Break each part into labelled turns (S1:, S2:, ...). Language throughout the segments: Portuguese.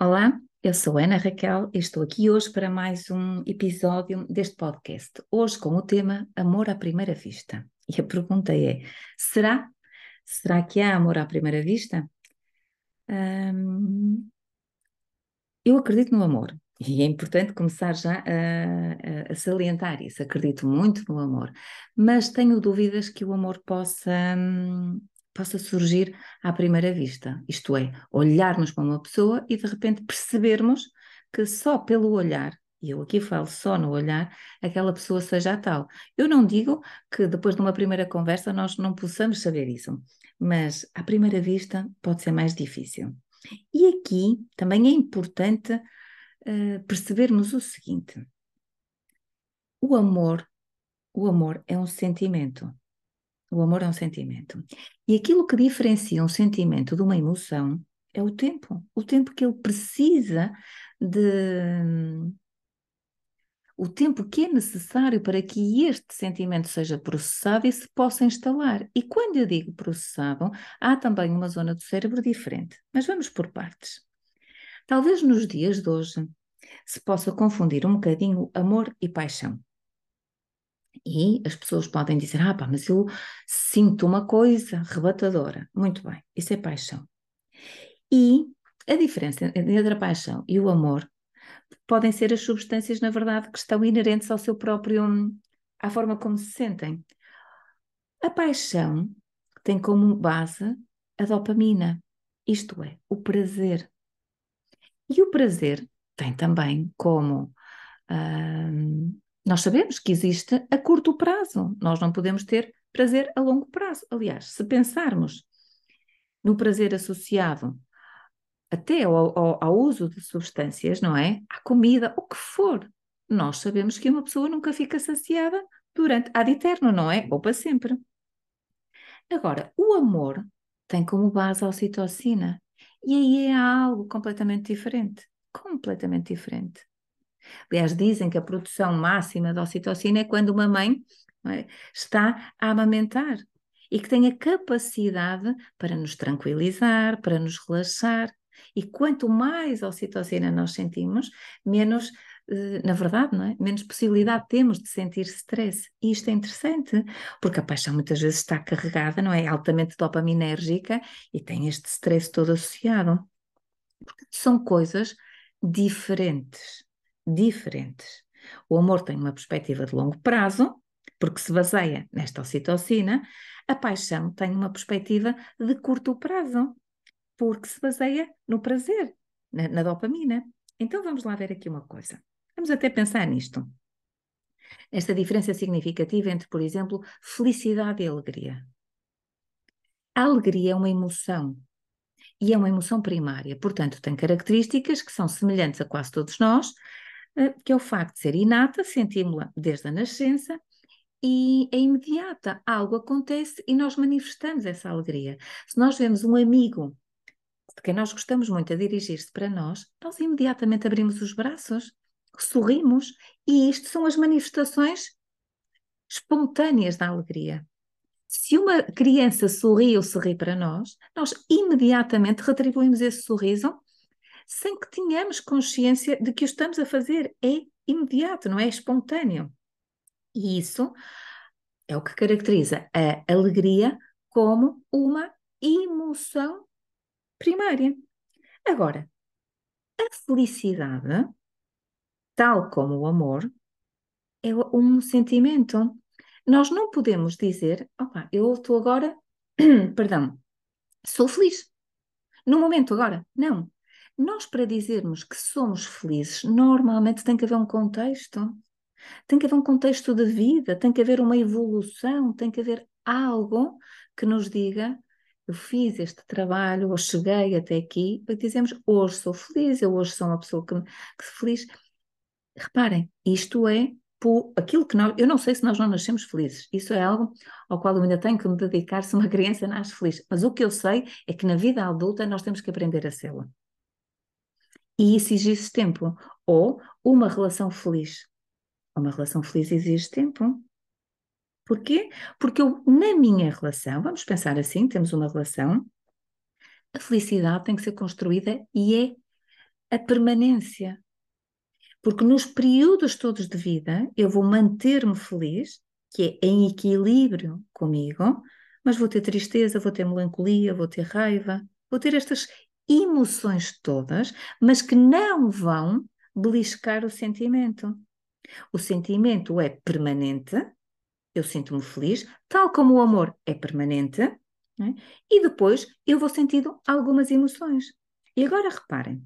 S1: Olá, eu sou Ana Raquel e estou aqui hoje para mais um episódio deste podcast. Hoje com o tema Amor à Primeira Vista. E a pergunta é: será? Será que há amor à primeira vista? Hum, eu acredito no amor e é importante começar já a, a, a, salientar isso. Acredito muito no amor, mas tenho dúvidas que o amor possa. Possa surgir à primeira vista. Isto é, olharmos para uma pessoa e de repente percebermos que só pelo olhar, e eu aqui falo só no olhar, aquela pessoa seja a tal. Eu não digo que depois de uma primeira conversa nós não possamos saber isso, mas à primeira vista pode ser mais difícil. E aqui também é importante uh, percebermos o seguinte: o amor, o amor é um sentimento. O amor é um sentimento. E aquilo que diferencia um sentimento de uma emoção é o tempo. O tempo que ele precisa de. O tempo que é necessário para que este sentimento seja processado e se possa instalar. E quando eu digo processado, há também uma zona do cérebro diferente. Mas vamos por partes. Talvez nos dias de hoje se possa confundir um bocadinho amor e paixão. E as pessoas podem dizer: Ah, pá, mas eu sinto uma coisa arrebatadora. Muito bem, isso é paixão. E a diferença entre a paixão e o amor podem ser as substâncias, na verdade, que estão inerentes ao seu próprio. à forma como se sentem. A paixão tem como base a dopamina, isto é, o prazer. E o prazer tem também como. Hum, nós sabemos que existe a curto prazo, nós não podemos ter prazer a longo prazo. Aliás, se pensarmos no prazer associado até ao, ao, ao uso de substâncias, não é? À comida, o que for, nós sabemos que uma pessoa nunca fica saciada durante ad eterno, não é? Ou para sempre. Agora, o amor tem como base a ocitocina e aí é algo completamente diferente. Completamente diferente. Aliás, dizem que a produção máxima da ocitocina é quando uma mãe é, está a amamentar e que tem a capacidade para nos tranquilizar, para nos relaxar. E quanto mais ocitocina nós sentimos, menos, eh, na verdade, não é? menos possibilidade temos de sentir stress. E isto é interessante, porque a paixão muitas vezes está carregada, não é? Altamente dopaminérgica e tem este stress todo associado. Portanto, são coisas diferentes diferentes. O amor tem uma perspectiva de longo prazo, porque se baseia nesta ocitocina, a paixão tem uma perspectiva de curto prazo, porque se baseia no prazer, na, na dopamina. Então vamos lá ver aqui uma coisa. Vamos até pensar nisto. Esta diferença significativa entre, por exemplo, felicidade e alegria. A alegria é uma emoção e é uma emoção primária, portanto, tem características que são semelhantes a quase todos nós, que é o facto de ser inata, sentimos-la desde a nascença e é imediata. Algo acontece e nós manifestamos essa alegria. Se nós vemos um amigo de quem nós gostamos muito a dirigir-se para nós, nós imediatamente abrimos os braços, sorrimos e isto são as manifestações espontâneas da alegria. Se uma criança sorri ou sorri para nós, nós imediatamente retribuímos esse sorriso sem que tenhamos consciência de que o estamos a fazer. É imediato, não é espontâneo. E isso é o que caracteriza a alegria como uma emoção primária. Agora, a felicidade, tal como o amor, é um sentimento. Nós não podemos dizer, opa, eu estou agora, perdão, sou feliz. No momento agora. Não. Nós, para dizermos que somos felizes, normalmente tem que haver um contexto. Tem que haver um contexto de vida, tem que haver uma evolução, tem que haver algo que nos diga: eu fiz este trabalho, ou cheguei até aqui, e dizemos: hoje sou feliz, eu hoje sou uma pessoa que, que feliz. Reparem, isto é por aquilo que nós. Eu não sei se nós não nascemos felizes, isso é algo ao qual eu ainda tenho que me dedicar se uma criança nasce feliz. Mas o que eu sei é que na vida adulta nós temos que aprender a ser. E isso exige tempo. Ou uma relação feliz. Uma relação feliz exige tempo. Porquê? Porque eu, na minha relação, vamos pensar assim: temos uma relação, a felicidade tem que ser construída e é a permanência. Porque nos períodos todos de vida eu vou manter-me feliz, que é em equilíbrio comigo, mas vou ter tristeza, vou ter melancolia, vou ter raiva, vou ter estas emoções todas, mas que não vão beliscar o sentimento. O sentimento é permanente, eu sinto-me feliz, tal como o amor é permanente, é? e depois eu vou sentindo algumas emoções. E agora reparem,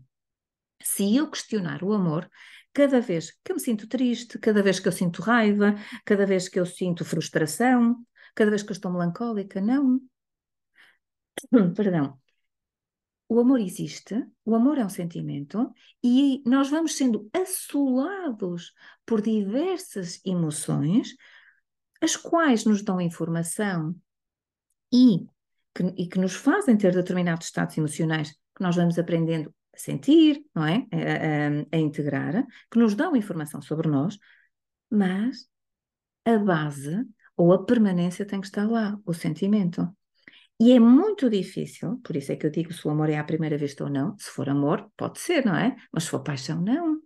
S1: se eu questionar o amor, cada vez que eu me sinto triste, cada vez que eu sinto raiva, cada vez que eu sinto frustração, cada vez que eu estou melancólica, não. Perdão. O amor existe, o amor é um sentimento e nós vamos sendo assolados por diversas emoções, as quais nos dão informação e que, e que nos fazem ter determinados estados emocionais que nós vamos aprendendo a sentir, não é? A, a, a integrar, que nos dão informação sobre nós, mas a base ou a permanência tem que estar lá, o sentimento. E é muito difícil, por isso é que eu digo se o amor é à primeira vista ou não. Se for amor, pode ser, não é? Mas se for paixão, não.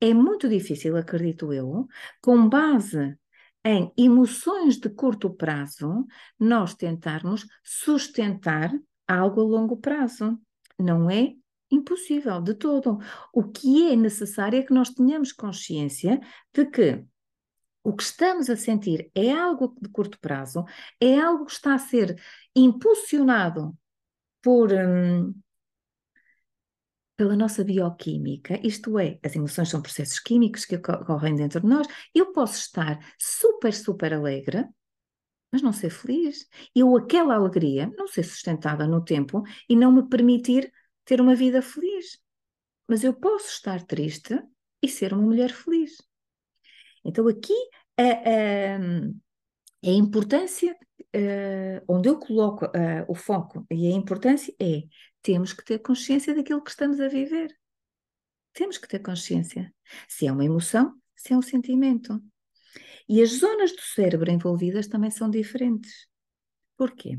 S1: É muito difícil, acredito eu, com base em emoções de curto prazo, nós tentarmos sustentar algo a longo prazo. Não é impossível de todo. O que é necessário é que nós tenhamos consciência de que o que estamos a sentir é algo de curto prazo, é algo que está a ser impulsionado por, hum, pela nossa bioquímica, isto é, as emoções são processos químicos que ocorrem dentro de nós. Eu posso estar super, super alegre, mas não ser feliz. Eu, aquela alegria, não ser sustentada no tempo e não me permitir ter uma vida feliz. Mas eu posso estar triste e ser uma mulher feliz. Então, aqui a, a, a importância, uh, onde eu coloco uh, o foco e a importância é temos que ter consciência daquilo que estamos a viver. Temos que ter consciência. Se é uma emoção, se é um sentimento. E as zonas do cérebro envolvidas também são diferentes. Porquê?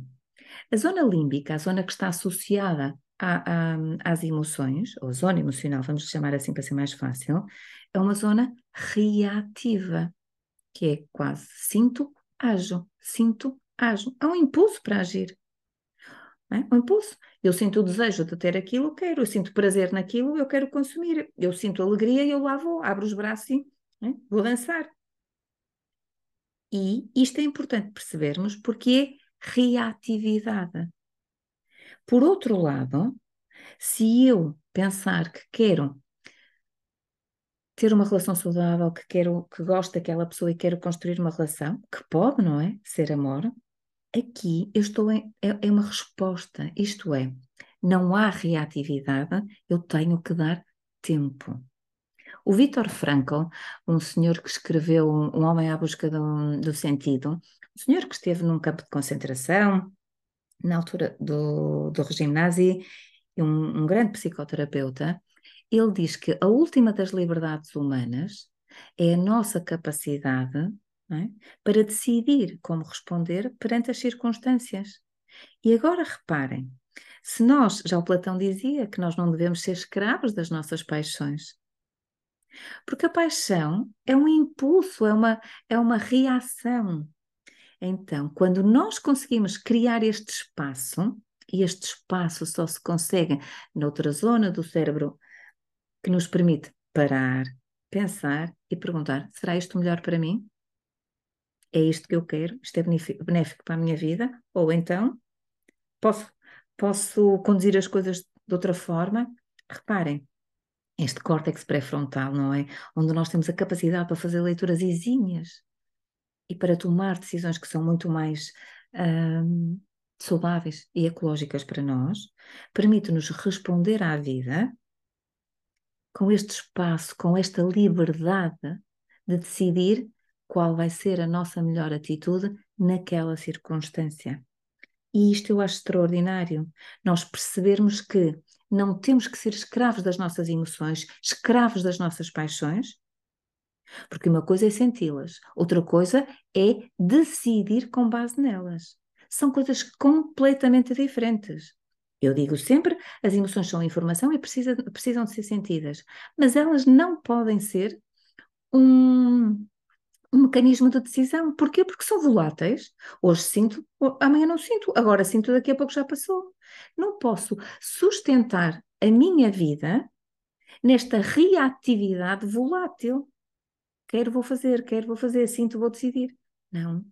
S1: A zona límbica, a zona que está associada a, às emoções, ou zona emocional, vamos chamar assim para ser mais fácil, é uma zona reativa, que é quase sinto, ajo, sinto, ajo. Há um impulso para agir. É? Um impulso. Eu sinto o desejo de ter aquilo, eu quero. Eu sinto prazer naquilo, eu quero consumir. Eu sinto alegria eu lá vou, abro os braços e é? vou dançar. E isto é importante percebermos porque é reatividade. Por outro lado, se eu pensar que quero ter uma relação saudável, que quero, que gosto daquela pessoa e quero construir uma relação, que pode, não é? Ser amor, aqui eu estou em, é, é uma resposta, isto é, não há reatividade, eu tenho que dar tempo. O Viktor Frankl, um senhor que escreveu Um Homem à Busca do, do Sentido, um senhor que esteve num campo de concentração, na altura do, do regime nazi, um, um grande psicoterapeuta, ele diz que a última das liberdades humanas é a nossa capacidade é? para decidir como responder perante as circunstâncias. E agora reparem, se nós, já o Platão dizia que nós não devemos ser escravos das nossas paixões, porque a paixão é um impulso, é uma, é uma reação. Então, quando nós conseguimos criar este espaço, e este espaço só se consegue noutra zona do cérebro que nos permite parar, pensar e perguntar: será isto melhor para mim? É isto que eu quero? Isto é benéfico para a minha vida? Ou então posso, posso conduzir as coisas de outra forma? Reparem, este córtex pré-frontal, não é? Onde nós temos a capacidade para fazer leituras exímias e para tomar decisões que são muito mais hum, saudáveis e ecológicas para nós, permite-nos responder à vida com este espaço, com esta liberdade de decidir qual vai ser a nossa melhor atitude naquela circunstância. E isto eu acho extraordinário. Nós percebermos que não temos que ser escravos das nossas emoções, escravos das nossas paixões, porque uma coisa é senti-las, outra coisa é decidir com base nelas. São coisas completamente diferentes. Eu digo sempre, as emoções são informação e precisa, precisam de ser sentidas, mas elas não podem ser um, um mecanismo de decisão. Porquê? Porque são voláteis. Hoje sinto, amanhã não sinto, agora sinto, daqui a pouco já passou. Não posso sustentar a minha vida nesta reatividade volátil. Quero vou fazer, quero vou fazer, sinto vou decidir. Não.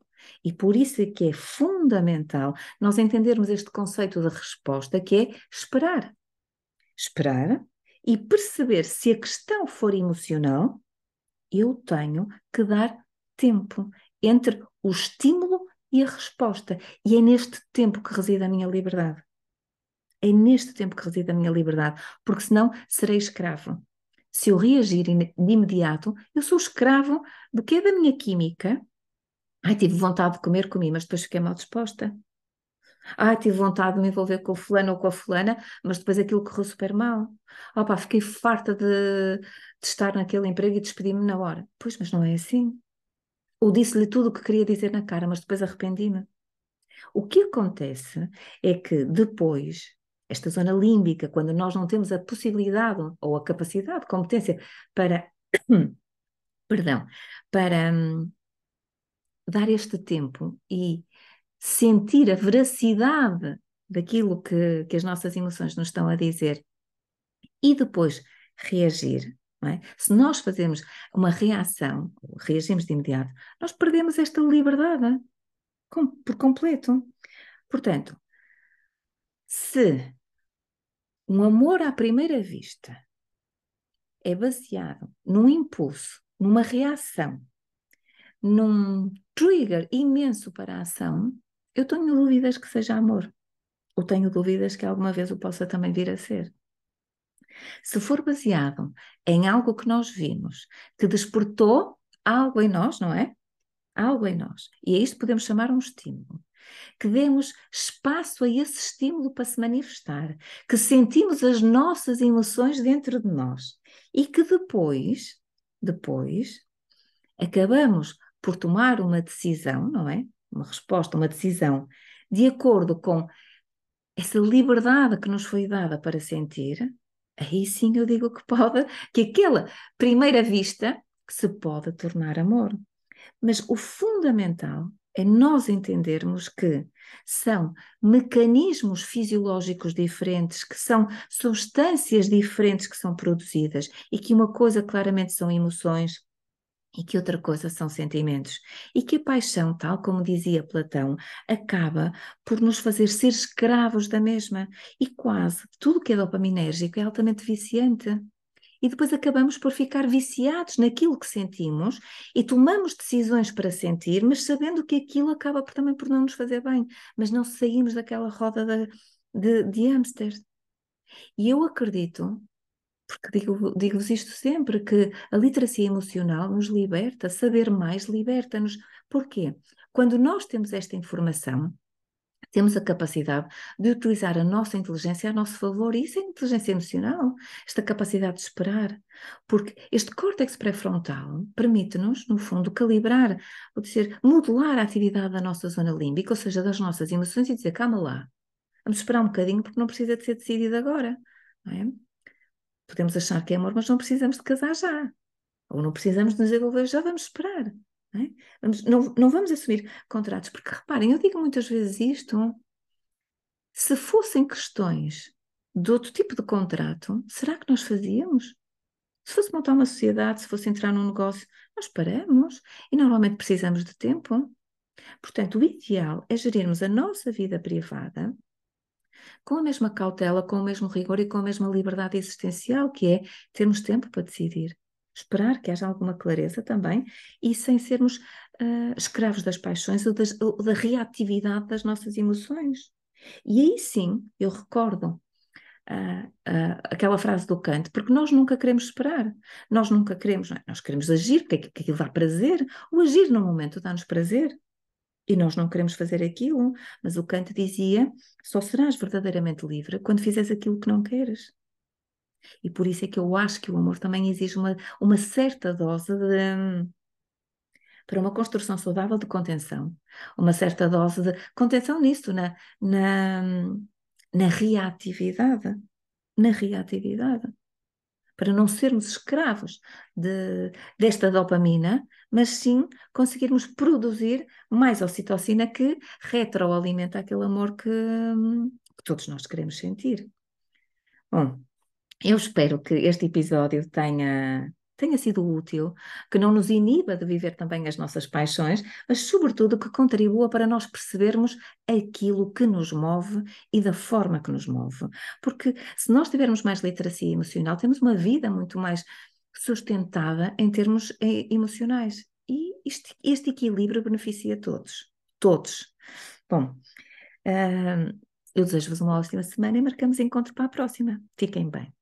S1: E por isso é que é fundamental nós entendermos este conceito de resposta, que é esperar. Esperar e perceber se a questão for emocional, eu tenho que dar tempo entre o estímulo e a resposta. E é neste tempo que reside a minha liberdade. É neste tempo que reside a minha liberdade, porque senão serei escravo. Se eu reagir de imediato, eu sou escravo de que é da minha química. Ai, tive vontade de comer, comi, mas depois fiquei mal disposta. Ai, tive vontade de me envolver com o fulano ou com a fulana, mas depois aquilo correu super mal. Opa, fiquei farta de, de estar naquele emprego e despedi-me na hora. Pois, mas não é assim. Ou disse-lhe tudo o que queria dizer na cara, mas depois arrependi-me. O que acontece é que depois, esta zona límbica, quando nós não temos a possibilidade ou a capacidade, competência para, perdão, para hum, dar este tempo e sentir a veracidade daquilo que, que as nossas emoções nos estão a dizer e depois reagir é? Se nós fazemos uma reação, reagimos de imediato, nós perdemos esta liberdade com, por completo. Portanto, se um amor à primeira vista é baseado num impulso, numa reação, num trigger imenso para a ação, eu tenho dúvidas que seja amor. Ou tenho dúvidas que alguma vez o possa também vir a ser. Se for baseado em algo que nós vimos, que despertou algo em nós, não é? Algo em nós. E a isto podemos chamar um estímulo. Que demos espaço a esse estímulo para se manifestar, que sentimos as nossas emoções dentro de nós e que depois, depois, acabamos por tomar uma decisão, não é? Uma resposta, uma decisão, de acordo com essa liberdade que nos foi dada para sentir, aí sim eu digo que pode, que aquela primeira vista se pode tornar amor. Mas o fundamental é nós entendermos que são mecanismos fisiológicos diferentes, que são substâncias diferentes que são produzidas e que uma coisa claramente são emoções, e que outra coisa são sentimentos. E que a paixão, tal como dizia Platão, acaba por nos fazer ser escravos da mesma. E quase tudo que é dopaminérgico é altamente viciante. E depois acabamos por ficar viciados naquilo que sentimos e tomamos decisões para sentir, mas sabendo que aquilo acaba por, também por não nos fazer bem. Mas não saímos daquela roda de, de, de hamster. E eu acredito porque digo-vos digo isto sempre, que a literacia emocional nos liberta, saber mais liberta-nos. Porquê? Quando nós temos esta informação, temos a capacidade de utilizar a nossa inteligência a nosso favor, e isso é inteligência emocional, esta capacidade de esperar, porque este córtex pré-frontal permite-nos, no fundo, calibrar, ou dizer, modular a atividade da nossa zona límbica, ou seja, das nossas emoções, e dizer, calma lá, vamos esperar um bocadinho porque não precisa de ser decidido agora, é? Podemos achar que é amor, mas não precisamos de casar já. Ou não precisamos de nos envolver já, vamos esperar. Não, não vamos assumir contratos. Porque reparem, eu digo muitas vezes isto. Se fossem questões de outro tipo de contrato, será que nós fazíamos? Se fosse montar uma sociedade, se fosse entrar num negócio, nós paramos e normalmente precisamos de tempo. Portanto, o ideal é gerirmos a nossa vida privada com a mesma cautela, com o mesmo rigor e com a mesma liberdade existencial, que é termos tempo para decidir. Esperar que haja alguma clareza também e sem sermos uh, escravos das paixões ou, das, ou da reatividade das nossas emoções. E aí sim, eu recordo Uh, uh, aquela frase do Kant, porque nós nunca queremos esperar, nós nunca queremos, é? nós queremos agir, porque aquilo dá prazer, o agir no momento dá-nos prazer, e nós não queremos fazer aquilo, mas o Kant dizia: só serás verdadeiramente livre quando fizeres aquilo que não queres. E por isso é que eu acho que o amor também exige uma, uma certa dose de. para uma construção saudável de contenção. Uma certa dose de contenção nisto, na, na, na reatividade, na reatividade, para não sermos escravos de, desta dopamina, mas sim conseguirmos produzir mais ocitocina que retroalimenta aquele amor que, que todos nós queremos sentir. Bom, eu espero que este episódio tenha tenha sido útil, que não nos iniba de viver também as nossas paixões, mas, sobretudo, que contribua para nós percebermos aquilo que nos move e da forma que nos move. Porque se nós tivermos mais literacia emocional, temos uma vida muito mais sustentada em termos eh, emocionais. E este, este equilíbrio beneficia todos. Todos. Bom, uh, eu desejo-vos uma ótima semana e marcamos encontro para a próxima. Fiquem bem.